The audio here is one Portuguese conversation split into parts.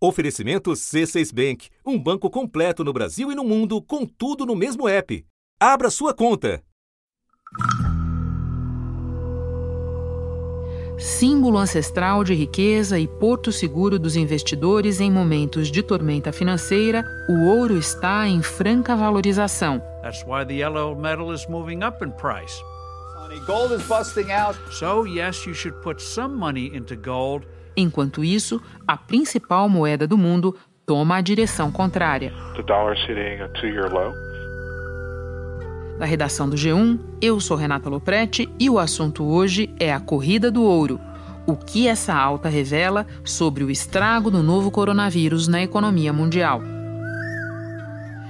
Oferecimento C6 Bank, um banco completo no Brasil e no mundo, com tudo no mesmo app. Abra sua conta. Símbolo ancestral de riqueza e porto seguro dos investidores em momentos de tormenta financeira, o ouro está em franca valorização. That's why the yellow metal is moving up in price. Gold is busting out. So, yes, you should put some money into gold Enquanto isso, a principal moeda do mundo toma a direção contrária. Da redação do G1, eu sou Renata Loprete e o assunto hoje é a corrida do ouro. O que essa alta revela sobre o estrago do novo coronavírus na economia mundial.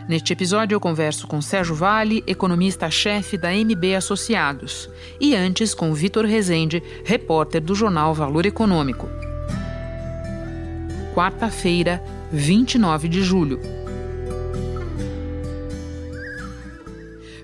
Neste episódio, eu converso com Sérgio Vale, economista-chefe da MB Associados, e antes com Vitor Rezende, repórter do jornal Valor Econômico quarta-feira, 29 de julho.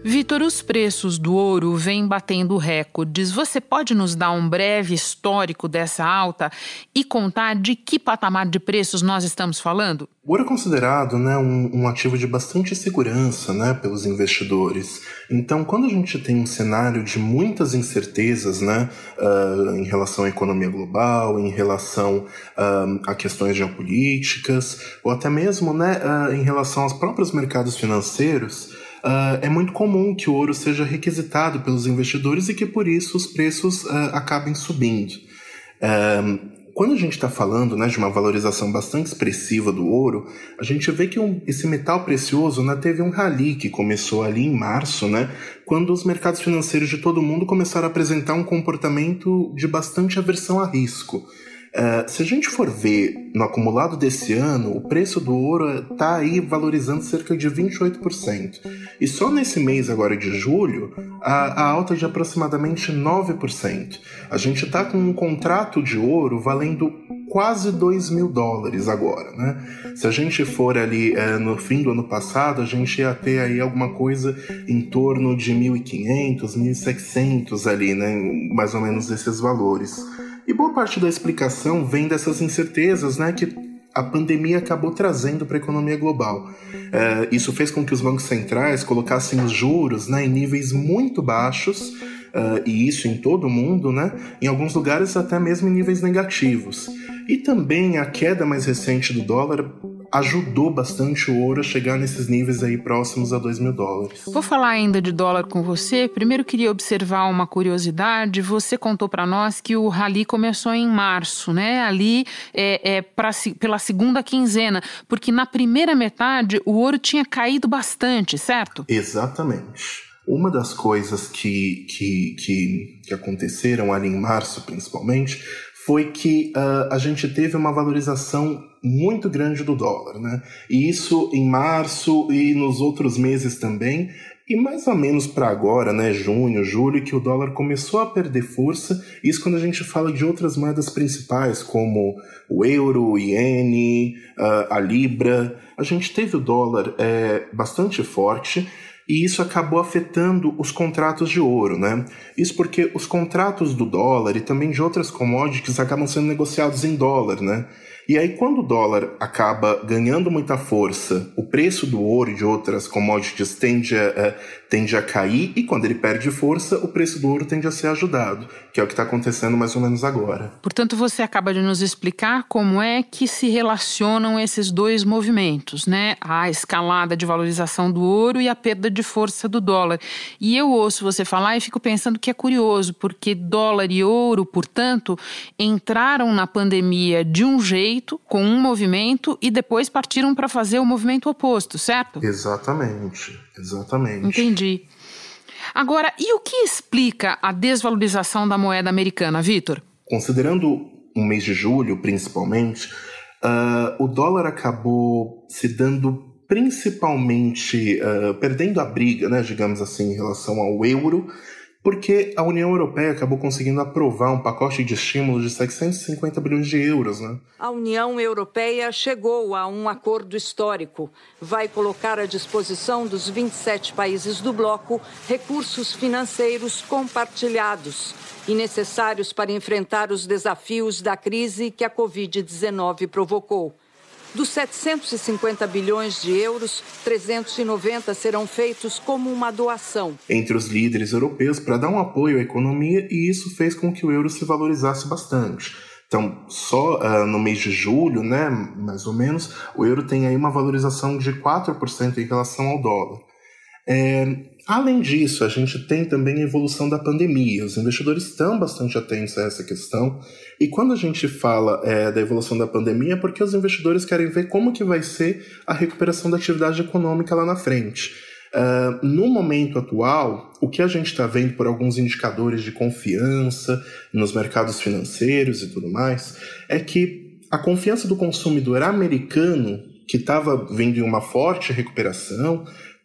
Vitor, os preços do ouro vêm batendo recordes. Você pode nos dar um breve histórico dessa alta e contar de que patamar de preços nós estamos falando? O ouro é considerado né, um, um, ativo de bastante segurança né, pelos investidores. Então, quando a gente tem um cenário de muitas incertezas né, uh, em relação à economia global, em relação uh, a questões geopolíticas, ou até mesmo né, uh, em relação aos próprios mercados financeiros, é muito comum que o ouro seja requisitado pelos investidores e que por isso os preços acabem subindo quando a gente está falando né, de uma valorização bastante expressiva do ouro, a gente vê que um, esse metal precioso né, teve um rally que começou ali em março, né, quando os mercados financeiros de todo mundo começaram a apresentar um comportamento de bastante aversão a risco. Uh, se a gente for ver no acumulado desse ano, o preço do ouro está aí valorizando cerca de 28%. E só nesse mês agora de julho, a, a alta é de aproximadamente 9%. A gente está com um contrato de ouro valendo quase 2 mil dólares agora, né? Se a gente for ali é, no fim do ano passado, a gente ia ter aí alguma coisa em torno de 1.500, 1.600 ali, né? Mais ou menos esses valores. E boa parte da explicação vem dessas incertezas né, que a pandemia acabou trazendo para a economia global. É, isso fez com que os bancos centrais colocassem os juros né, em níveis muito baixos, uh, e isso em todo o mundo, né, em alguns lugares até mesmo em níveis negativos. E também a queda mais recente do dólar ajudou bastante o ouro a chegar nesses níveis aí próximos a 2 mil dólares. Vou falar ainda de dólar com você. Primeiro queria observar uma curiosidade. Você contou para nós que o rally começou em março, né? Ali é, é pra, pela segunda quinzena, porque na primeira metade o ouro tinha caído bastante, certo? Exatamente. Uma das coisas que, que, que, que aconteceram ali em março, principalmente, foi que uh, a gente teve uma valorização muito grande do dólar, né? E isso em março e nos outros meses também. E mais ou menos para agora, né, junho, julho, que o dólar começou a perder força. Isso quando a gente fala de outras moedas principais, como o euro, o iene, uh, a libra. A gente teve o dólar é, bastante forte e isso acabou afetando os contratos de ouro, né? Isso porque os contratos do dólar e também de outras commodities acabam sendo negociados em dólar, né? E aí, quando o dólar acaba ganhando muita força, o preço do ouro e de outras commodities tende a, tende a cair, e quando ele perde força, o preço do ouro tende a ser ajudado, que é o que está acontecendo mais ou menos agora. Portanto, você acaba de nos explicar como é que se relacionam esses dois movimentos, né? A escalada de valorização do ouro e a perda de força do dólar. E eu ouço você falar e fico pensando que é curioso, porque dólar e ouro, portanto, entraram na pandemia de um jeito com um movimento e depois partiram para fazer o movimento oposto, certo? Exatamente, exatamente. Entendi. Agora, e o que explica a desvalorização da moeda americana, Vitor? Considerando o mês de julho, principalmente, uh, o dólar acabou se dando principalmente, uh, perdendo a briga, né, digamos assim, em relação ao euro porque a União Europeia acabou conseguindo aprovar um pacote de estímulos de 750 bilhões de euros. Né? A União Europeia chegou a um acordo histórico. Vai colocar à disposição dos 27 países do bloco recursos financeiros compartilhados e necessários para enfrentar os desafios da crise que a Covid-19 provocou. Dos 750 bilhões de euros, 390 serão feitos como uma doação. Entre os líderes europeus para dar um apoio à economia, e isso fez com que o euro se valorizasse bastante. Então, só uh, no mês de julho, né, mais ou menos, o euro tem aí uma valorização de 4% em relação ao dólar. É, além disso, a gente tem também a evolução da pandemia. Os investidores estão bastante atentos a essa questão. E quando a gente fala é, da evolução da pandemia, é porque os investidores querem ver como que vai ser a recuperação da atividade econômica lá na frente. Uh, no momento atual, o que a gente está vendo por alguns indicadores de confiança nos mercados financeiros e tudo mais, é que a confiança do consumidor americano, que estava vindo em uma forte recuperação,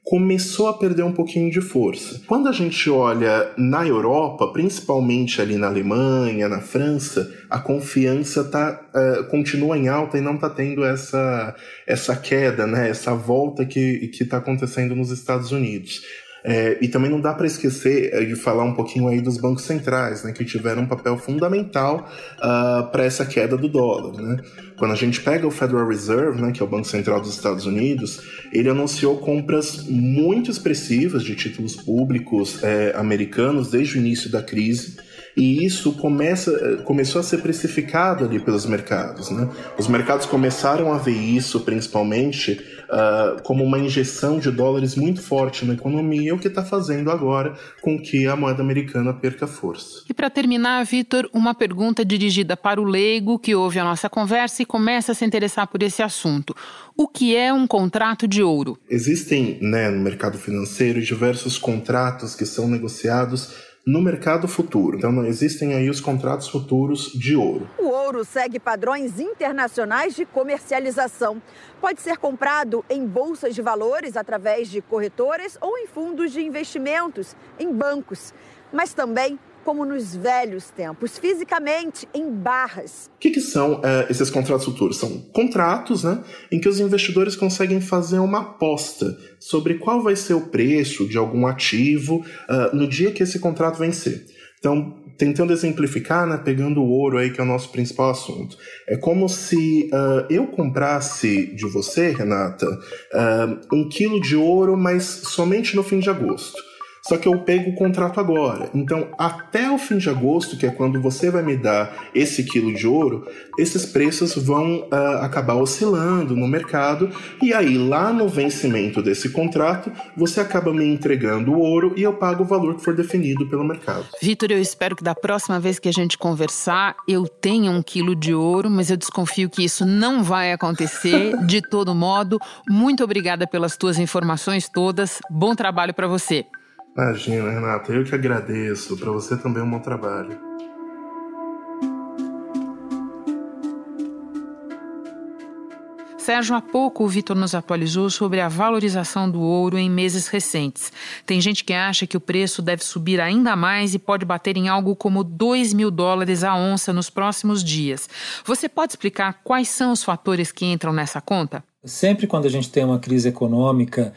começou a perder um pouquinho de força. Quando a gente olha na Europa, principalmente ali na Alemanha, na França, a confiança tá, uh, continua em alta e não está tendo essa, essa queda, né, essa volta que está acontecendo nos Estados Unidos. É, e também não dá para esquecer é, de falar um pouquinho aí dos bancos centrais, né, que tiveram um papel fundamental uh, ah, para essa queda do dólar. Né? Quando a gente pega o Federal Reserve, né, que é o Banco Central dos Estados Unidos, ele anunciou compras muito expressivas de títulos públicos é, americanos desde o início da crise e isso começa, começou a ser precificado ali pelos mercados. Né? Os mercados começaram a ver isso, principalmente, uh, como uma injeção de dólares muito forte na economia, o que está fazendo agora com que a moeda americana perca força. E para terminar, Vitor, uma pergunta dirigida para o leigo que ouve a nossa conversa e começa a se interessar por esse assunto. O que é um contrato de ouro? Existem né, no mercado financeiro diversos contratos que são negociados no mercado futuro. Então não existem aí os contratos futuros de ouro. O ouro segue padrões internacionais de comercialização. Pode ser comprado em bolsas de valores através de corretoras ou em fundos de investimentos, em bancos, mas também como nos velhos tempos, fisicamente em barras. O que, que são é, esses contratos futuros? São contratos né, em que os investidores conseguem fazer uma aposta sobre qual vai ser o preço de algum ativo uh, no dia que esse contrato vencer. Então, tentando exemplificar, né, pegando o ouro aí, que é o nosso principal assunto. É como se uh, eu comprasse de você, Renata, uh, um quilo de ouro, mas somente no fim de agosto. Só que eu pego o contrato agora. Então, até o fim de agosto, que é quando você vai me dar esse quilo de ouro, esses preços vão uh, acabar oscilando no mercado. E aí, lá no vencimento desse contrato, você acaba me entregando o ouro e eu pago o valor que for definido pelo mercado. Vitor, eu espero que da próxima vez que a gente conversar, eu tenha um quilo de ouro, mas eu desconfio que isso não vai acontecer. de todo modo, muito obrigada pelas tuas informações todas. Bom trabalho para você. Imagina, Renata, eu que agradeço. Para você também um bom trabalho. Sérgio, há pouco o Vitor nos atualizou sobre a valorização do ouro em meses recentes. Tem gente que acha que o preço deve subir ainda mais e pode bater em algo como 2 mil dólares a onça nos próximos dias. Você pode explicar quais são os fatores que entram nessa conta? Sempre quando a gente tem uma crise econômica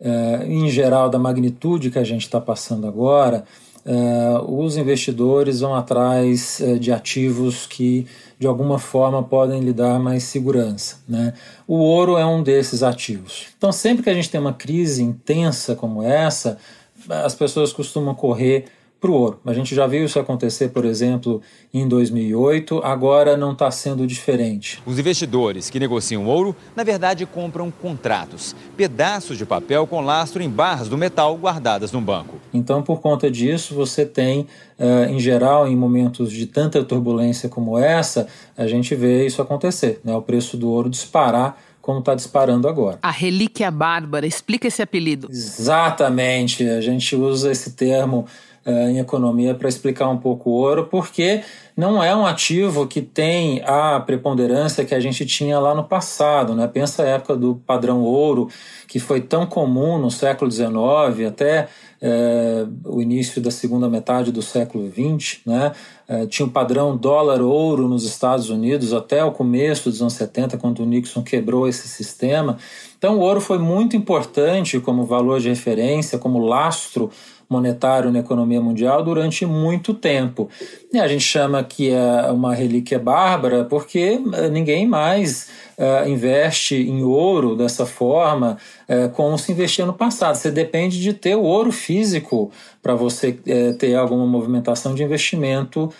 uh, em geral, da magnitude que a gente está passando agora, uh, os investidores vão atrás uh, de ativos que, de alguma forma, podem lhe dar mais segurança. Né? O ouro é um desses ativos. Então, sempre que a gente tem uma crise intensa como essa, as pessoas costumam correr para o ouro. A gente já viu isso acontecer, por exemplo, em 2008, agora não está sendo diferente. Os investidores que negociam ouro, na verdade, compram contratos, pedaços de papel com lastro em barras do metal guardadas no banco. Então, por conta disso, você tem, uh, em geral, em momentos de tanta turbulência como essa, a gente vê isso acontecer, né? o preço do ouro disparar como está disparando agora. A relíquia bárbara, explica esse apelido. Exatamente, a gente usa esse termo uh, em economia para explicar um pouco o ouro, porque não é um ativo que tem a preponderância que a gente tinha lá no passado. Né? Pensa a época do padrão ouro, que foi tão comum no século XIX até é, o início da segunda metade do século XX. Né? É, tinha o padrão dólar-ouro nos Estados Unidos até o começo dos anos 70, quando o Nixon quebrou esse sistema. Então, o ouro foi muito importante como valor de referência, como lastro monetário na economia mundial durante muito tempo. E a gente chama que é uma relíquia bárbara porque eh, ninguém mais uh, investe em ouro dessa forma uh, como se investia no passado. Você depende de ter o ouro físico para você uh, ter alguma movimentação de investimento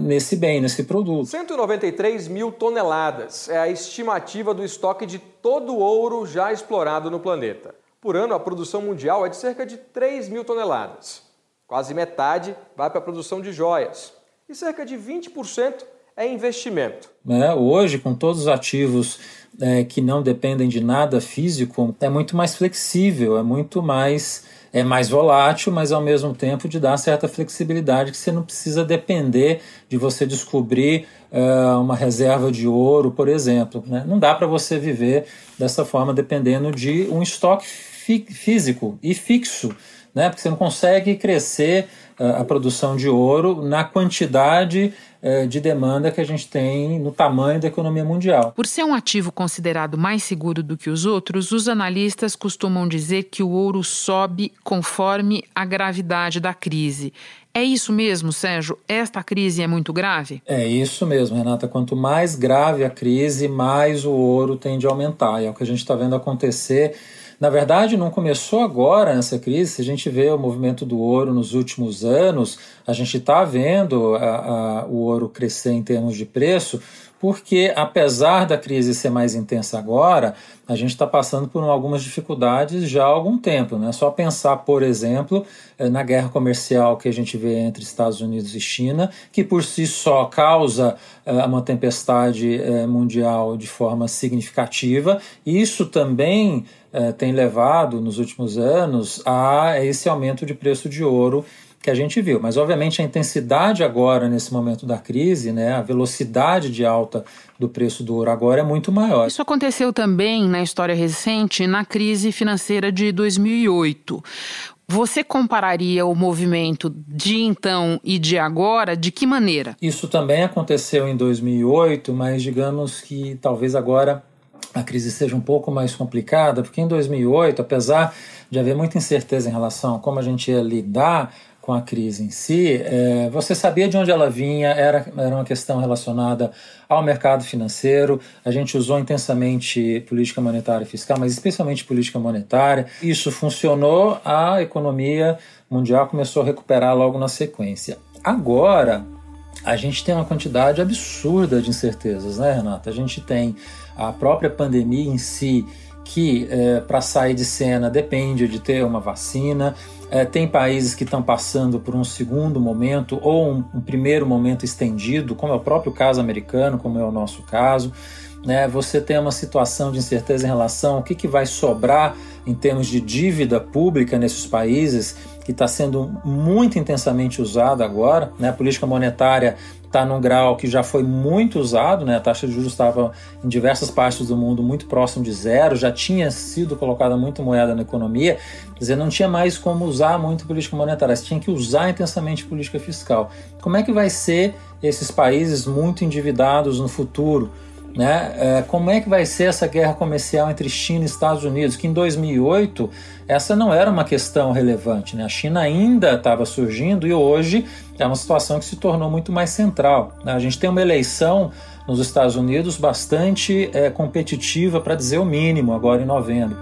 nesse bem, nesse produto. 193 mil toneladas é a estimativa do estoque de todo o ouro já explorado no planeta. Por ano, a produção mundial é de cerca de 3 mil toneladas. Quase metade vai para a produção de joias e cerca de 20% é investimento. É, hoje, com todos os ativos é, que não dependem de nada físico, é muito mais flexível, é muito mais é mais volátil, mas ao mesmo tempo de dar certa flexibilidade que você não precisa depender de você descobrir uh, uma reserva de ouro, por exemplo. Né? Não dá para você viver dessa forma dependendo de um estoque físico e fixo, né? porque você não consegue crescer a produção de ouro na quantidade é, de demanda que a gente tem no tamanho da economia mundial. Por ser um ativo considerado mais seguro do que os outros, os analistas costumam dizer que o ouro sobe conforme a gravidade da crise. É isso mesmo, Sérgio? Esta crise é muito grave? É isso mesmo, Renata. Quanto mais grave a crise, mais o ouro tende a aumentar. E é o que a gente está vendo acontecer na verdade, não começou agora nessa crise. Se a gente vê o movimento do ouro nos últimos anos, a gente está vendo a, a, o ouro crescer em termos de preço, porque apesar da crise ser mais intensa agora, a gente está passando por algumas dificuldades já há algum tempo. Né? Só pensar, por exemplo, eh, na guerra comercial que a gente vê entre Estados Unidos e China, que por si só causa uh, uma tempestade uh, mundial de forma significativa. Isso também tem levado nos últimos anos a esse aumento de preço de ouro que a gente viu. Mas, obviamente, a intensidade agora, nesse momento da crise, né, a velocidade de alta do preço do ouro agora é muito maior. Isso aconteceu também na história recente, na crise financeira de 2008. Você compararia o movimento de então e de agora de que maneira? Isso também aconteceu em 2008, mas digamos que talvez agora a crise seja um pouco mais complicada, porque em 2008, apesar de haver muita incerteza em relação a como a gente ia lidar com a crise em si, é, você sabia de onde ela vinha, era, era uma questão relacionada ao mercado financeiro, a gente usou intensamente política monetária e fiscal, mas especialmente política monetária. Isso funcionou, a economia mundial começou a recuperar logo na sequência. Agora, a gente tem uma quantidade absurda de incertezas, né, Renata? A gente tem a própria pandemia em si, que é, para sair de cena depende de ter uma vacina. É, tem países que estão passando por um segundo momento ou um, um, primeiro momento estendido, como é o próprio caso americano, como é o nosso caso. Né? Você tem uma situação de incerteza em relação ao que, que vai sobrar em termos de dívida pública nesses países, que está sendo muito intensamente usada agora. Né? A política monetária está num grau que já foi muito usado, né? a taxa de juros estava em diversas partes do mundo muito próximo de zero, já tinha sido colocada muito moeda na economia, quer dizer, não tinha mais como usar muito política monetária, você tinha que usar intensamente política fiscal. Como é que vai ser esses países muito endividados no futuro? Né? É, como é que vai ser essa guerra comercial entre China e Estados Unidos? Que em 2008 essa não era uma questão relevante. Né? A China ainda estava surgindo e hoje é uma situação que se tornou muito mais central. Né? A gente tem uma eleição nos Estados Unidos bastante é, competitiva, para dizer o mínimo, agora em novembro.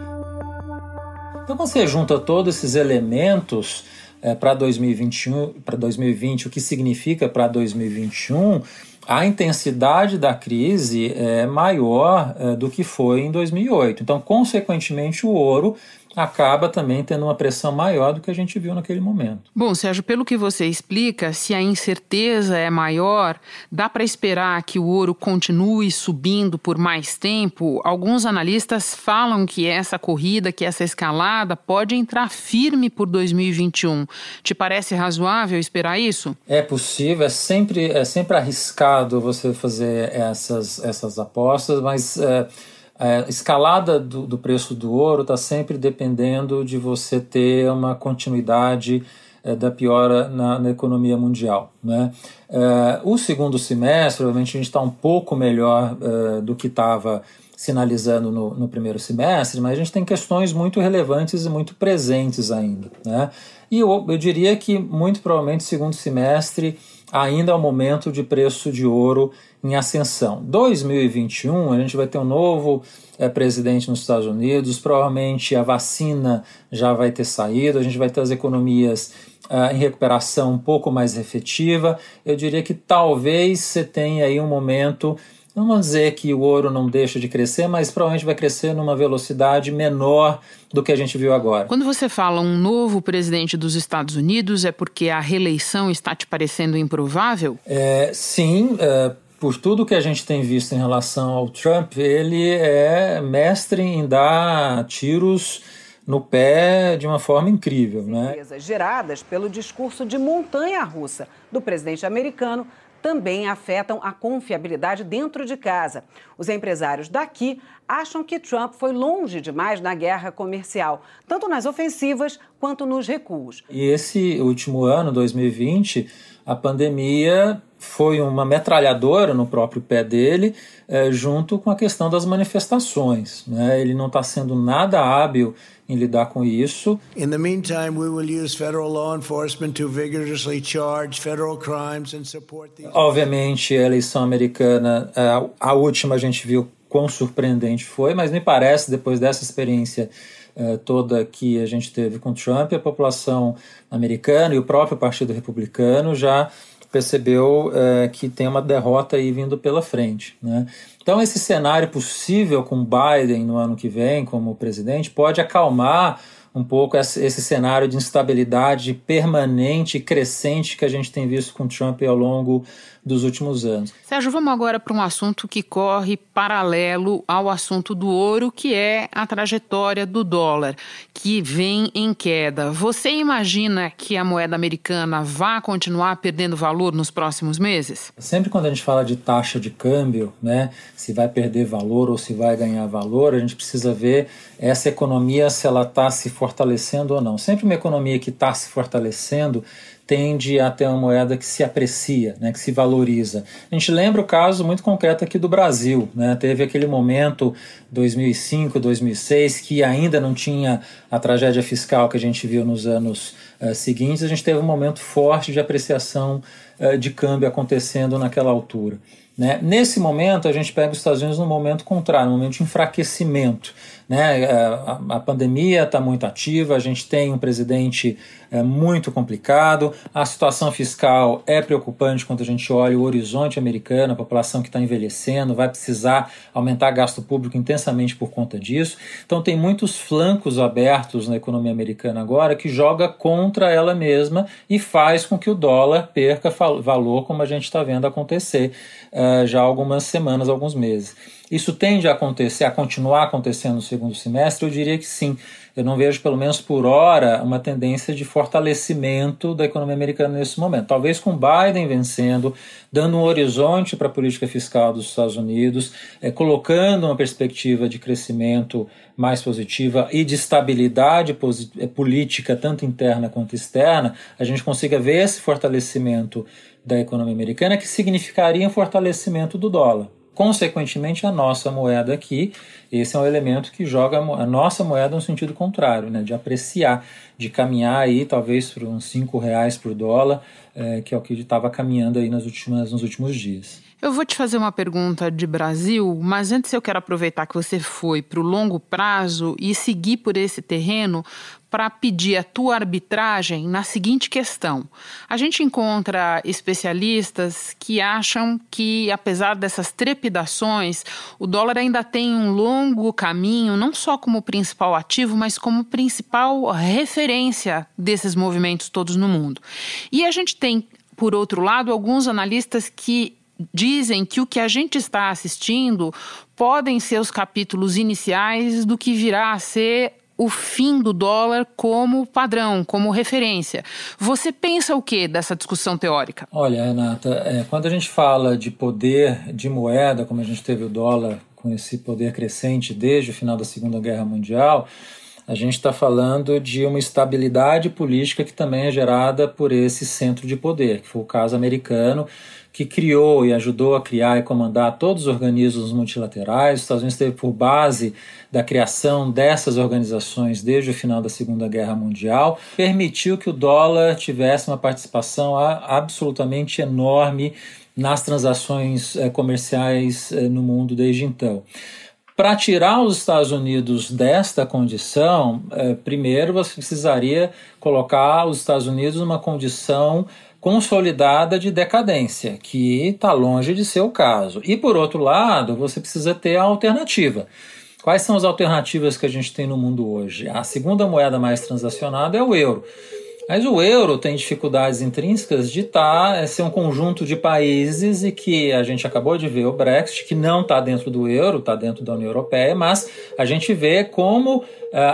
Então, quando você junta todos esses elementos é, para 2021, para 2020, o que significa para 2021? A intensidade da crise é maior é, do que foi em 2008. Então, consequentemente, o ouro acaba também tendo uma pressão maior do que a gente viu naquele momento. Bom, Sérgio, pelo que você explica, se a incerteza é maior, dá para esperar que o ouro continue subindo por mais tempo? Alguns analistas falam que essa corrida, que essa escalada pode entrar firme por 2021. Te parece razoável esperar isso? É possível, é sempre, é sempre arriscado você fazer essas, essas apostas, mas. É a escalada do, do preço do ouro está sempre dependendo de você ter uma continuidade é, da piora na, na, economia mundial. Né? É, o segundo semestre, obviamente, a gente está um pouco melhor é, do que estava sinalizando no, no, primeiro semestre, mas a gente tem questões muito relevantes e muito presentes ainda. Né? E eu, eu diria que, muito provavelmente, segundo semestre ainda é o momento de preço de ouro em ascensão. 2021, a gente vai ter um novo é, presidente nos Estados Unidos, provavelmente a vacina já vai ter saído, a gente vai ter as economias uh, em recuperação um pouco mais efetiva. Eu diria que talvez você tenha aí um momento não vamos dizer que o ouro não deixa de crescer, mas provavelmente vai crescer numa velocidade menor do que a gente viu agora. Quando você fala um novo presidente dos Estados Unidos, é porque a reeleição está te parecendo improvável? É, sim, é, por tudo que a gente tem visto em relação ao Trump, ele é mestre em dar tiros no pé de uma forma incrível. Né? Geradas pelo discurso de montanha russa do presidente americano também afetam a confiabilidade dentro de casa. Os empresários daqui acham que Trump foi longe demais na guerra comercial, tanto nas ofensivas quanto nos recuos. E esse último ano, 2020, a pandemia foi uma metralhadora no próprio pé dele, é, junto com a questão das manifestações. Né? Ele não está sendo nada hábil em lidar com isso. In the meantime, we will use federal law enforcement to vigorously charge federal crimes and support the... Obviamente, a eleição americana, é, a última a gente viu quão surpreendente foi, mas me parece, depois dessa experiência é, toda que a gente teve com Trump, a população americana e o próprio Partido Republicano já percebeu é, que tem uma derrota aí vindo pela frente. Né? Então, esse cenário possível com Biden no ano que vem como presidente pode acalmar um pouco esse cenário de instabilidade permanente e crescente que a gente tem visto com Trump ao longo dos últimos anos. Sérgio, vamos agora para um assunto que corre paralelo ao assunto do ouro, que é a trajetória do dólar, que vem em queda. Você imagina que a moeda americana vá continuar perdendo valor nos próximos meses? Sempre quando a gente fala de taxa de câmbio, né, se vai perder valor ou se vai ganhar valor, a gente precisa ver essa economia se ela está se fortalecendo ou não. Sempre uma economia que está se fortalecendo tende a ter uma moeda que se aprecia, né, que se valoriza. A gente lembra o caso muito concreto aqui do Brasil. Né? Teve aquele momento, 2005, 2006, que ainda não tinha a tragédia fiscal que a gente viu nos anos uh, seguintes. A gente teve um momento forte de apreciação de câmbio acontecendo naquela altura. Né? Nesse momento, a gente pega os Estados Unidos no momento contrário, no momento de enfraquecimento. Né? É, a, pandemia está muito ativa, a gente tem um presidente é, muito complicado, a situação fiscal é preocupante quando a gente olha o horizonte americano, a população que está envelhecendo, vai precisar aumentar gasto público intensamente por conta disso. Então, tem muitos flancos abertos na economia americana agora que joga contra ela mesma e faz com que o dólar perca valor, como a gente está vendo acontecer uh, já algumas semanas, alguns meses. Isso tende a acontecer, a continuar acontecendo no segundo semestre? Eu diria que sim. Eu não vejo, pelo menos por hora, uma tendência de fortalecimento da economia americana nesse momento. Talvez com Biden vencendo, dando um horizonte para a política fiscal dos Estados Unidos, é, colocando uma perspectiva de crescimento mais positiva e de estabilidade é, política, tanto interna quanto externa, a gente consiga ver esse fortalecimento da economia americana, que significaria um fortalecimento do dólar consequentemente a nossa moeda aqui. Esse é um elemento que joga a nossa moeda no sentido contrário, né, de apreciar, de caminhar aí talvez por uns cinco reais por dólar, é, que é o que estava caminhando aí nas últimas, nos últimos dias. Eu vou te fazer uma pergunta de Brasil, mas antes eu quero aproveitar que você foi para o longo prazo e seguir por esse terreno para pedir a tua arbitragem na seguinte questão. A gente encontra especialistas que acham que, apesar dessas trepidações, o dólar ainda tem um longo caminho, não só como principal ativo, mas como principal referência desses movimentos todos no mundo. E a gente tem, por outro lado, alguns analistas que dizem que o que a gente está assistindo podem ser os capítulos iniciais do que virá a ser o fim do dólar como padrão, como referência. Você pensa o que dessa discussão teórica? Olha, Renata, é, quando a gente fala de poder de moeda, como a gente teve o dólar com esse poder crescente desde o final da Segunda Guerra Mundial, A gente está falando de uma estabilidade política que também é gerada por esse centro de poder, que foi o caso americano, que criou e ajudou a criar e comandar todos os organismos multilaterais. Os Estados Unidos teve por base da criação dessas organizações desde o final da Segunda Guerra Mundial, permitiu que o dólar tivesse uma participação absolutamente enorme nas transações eh, comerciais eh, no mundo desde então. Para tirar os Estados Unidos desta condição, é, primeiro você precisaria colocar os Estados Unidos numa condição consolidada de decadência, que está longe de ser o caso. E por outro lado, você precisa ter a alternativa. Quais são as alternativas que a gente tem no mundo hoje? A segunda moeda mais transacionada é o euro. Mas o euro tem dificuldades intrínsecas de tá, é ser um conjunto de países e que a gente acabou de ver o Brexit, que não está dentro do euro, está dentro da União Europeia, mas a gente vê como uh,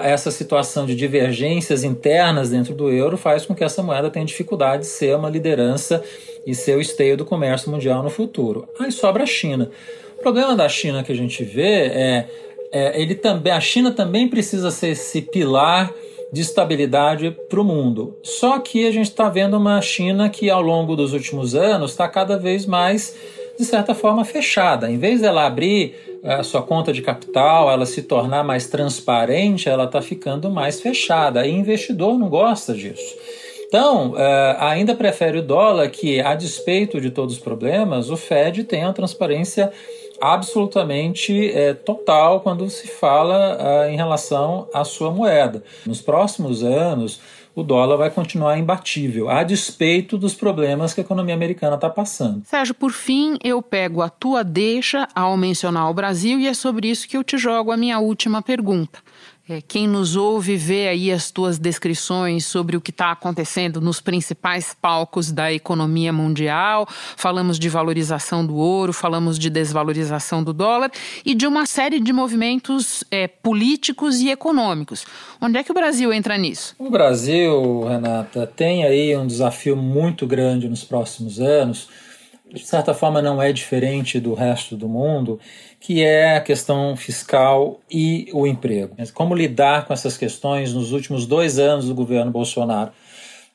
essa situação de divergências internas dentro do euro faz com que essa moeda tenha dificuldade de ser uma liderança e ser o esteio do comércio mundial no futuro. Aí sobra a China. O problema da China que a gente vê é, é ele também, a China também precisa ser esse pilar de estabilidade para o mundo. Só que a gente está vendo uma China que, ao longo dos últimos anos, está cada vez mais, de certa forma, fechada. Em vez dela abrir a eh, sua conta de capital, ela se tornar mais transparente, ela está ficando mais fechada. E investidor não gosta disso. Então, eh, ainda prefere o dólar, que, a despeito de todos os problemas, o Fed tem a transparência absolutamente é, total quando se fala ah, em relação à sua moeda. Nos próximos anos, o dólar vai continuar imbatível, a despeito dos problemas que a economia americana está passando. Sérgio, por fim, eu pego a tua deixa ao mencionar o Brasil e é sobre isso que eu te jogo a minha última pergunta. É, quem nos ouve vê aí as tuas descrições sobre o que está acontecendo nos principais palcos da economia mundial. Falamos de valorização do ouro, falamos de desvalorização do dólar e de uma série de movimentos é, políticos e econômicos. Onde é que o Brasil entra nisso? O Brasil, Renata, tem aí um desafio muito grande nos próximos anos. De certa forma, não é diferente do resto do mundo que é a questão fiscal e o emprego. Como lidar com essas questões nos últimos dois anos do governo Bolsonaro,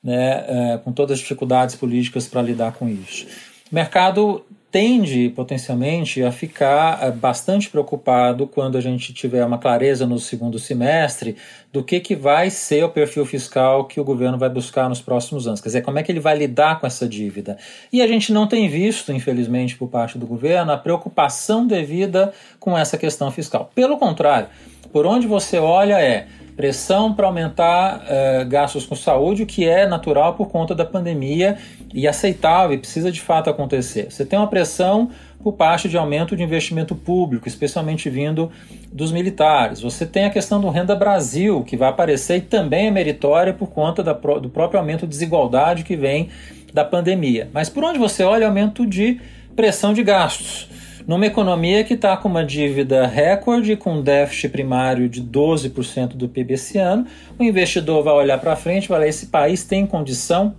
né, é, com todas as dificuldades políticas para lidar com isso. O mercado tende potencialmente a ficar eh, bastante preocupado quando a gente tiver uma clareza no segundo semestre do que, que vai ser o perfil fiscal que o governo vai buscar nos próximos anos. Quer dizer, como é que ele vai lidar com essa dívida. E a gente não tem visto, infelizmente, por parte do governo, a preocupação devida com essa questão fiscal. Pelo contrário, por onde você olha é pressão para aumentar uh, gastos com saúde, o que é natural por conta da pandemia e aceitável e precisa de fato acontecer. Você tem uma pressão por parte de aumento de investimento público, especialmente vindo dos militares. Você tem a questão do Renda Brasil, que vai aparecer e também é meritória por conta da, do próprio aumento de desigualdade que vem da pandemia. Mas por onde você olha, aumento de pressão de gastos numa economia que está com uma dívida recorde, com um déficit primário de 12% do PIB esse ano, o investidor vai olhar para frente e falar: esse país tem condição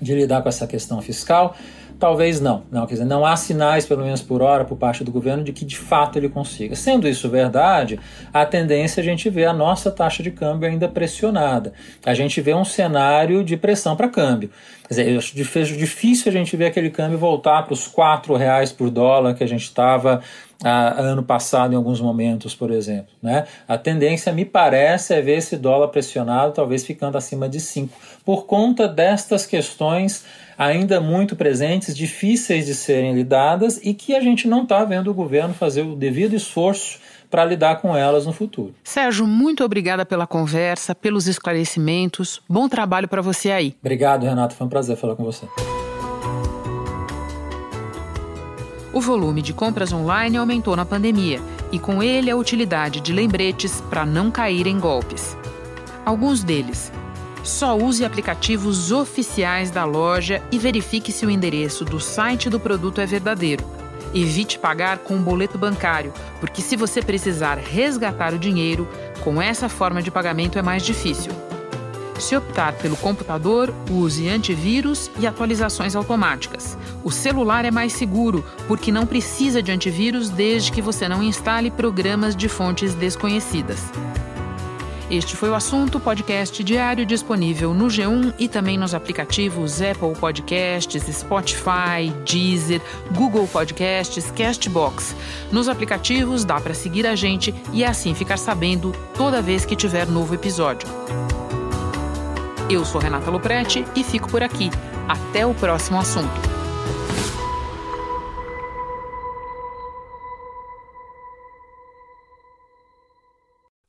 de lidar com essa questão fiscal? Talvez não. não. Quer dizer, não há sinais, pelo menos por hora, por parte do governo, de que de fato ele consiga. Sendo isso verdade, a tendência é a gente vê a nossa taxa de câmbio ainda pressionada. A gente vê um cenário de pressão para câmbio. Quer dizer, eu acho difícil a gente ver aquele câmbio voltar para os R$ reais por dólar que a gente estava ah, ano passado em alguns momentos, por exemplo. Né? A tendência, me parece, é ver esse dólar pressionado, talvez ficando acima de 5, por conta destas questões ainda muito presentes, difíceis de serem lidadas e que a gente não está vendo o governo fazer o devido esforço para lidar com elas no futuro. Sérgio, muito obrigada pela conversa, pelos esclarecimentos. Bom trabalho para você aí. Obrigado, Renato. Foi um prazer falar com você. O volume de compras online aumentou na pandemia e, com ele, a utilidade de lembretes para não cair em golpes. Alguns deles. Só use aplicativos oficiais da loja e verifique se o endereço do site do produto é verdadeiro Evite pagar com um boleto bancário, porque se você precisar resgatar o dinheiro, com essa forma de pagamento é mais difícil. Se optar pelo computador, use antivírus e atualizações automáticas. O celular é mais seguro, porque não precisa de antivírus desde que você não instale programas de fontes desconhecidas. Este foi o assunto podcast diário disponível no G1 e também nos aplicativos Apple Podcasts, Spotify, Deezer, Google Podcasts, Castbox. Nos aplicativos dá para seguir a gente e assim ficar sabendo toda vez que tiver novo episódio. Eu sou Renata Loprete e fico por aqui. Até o próximo assunto.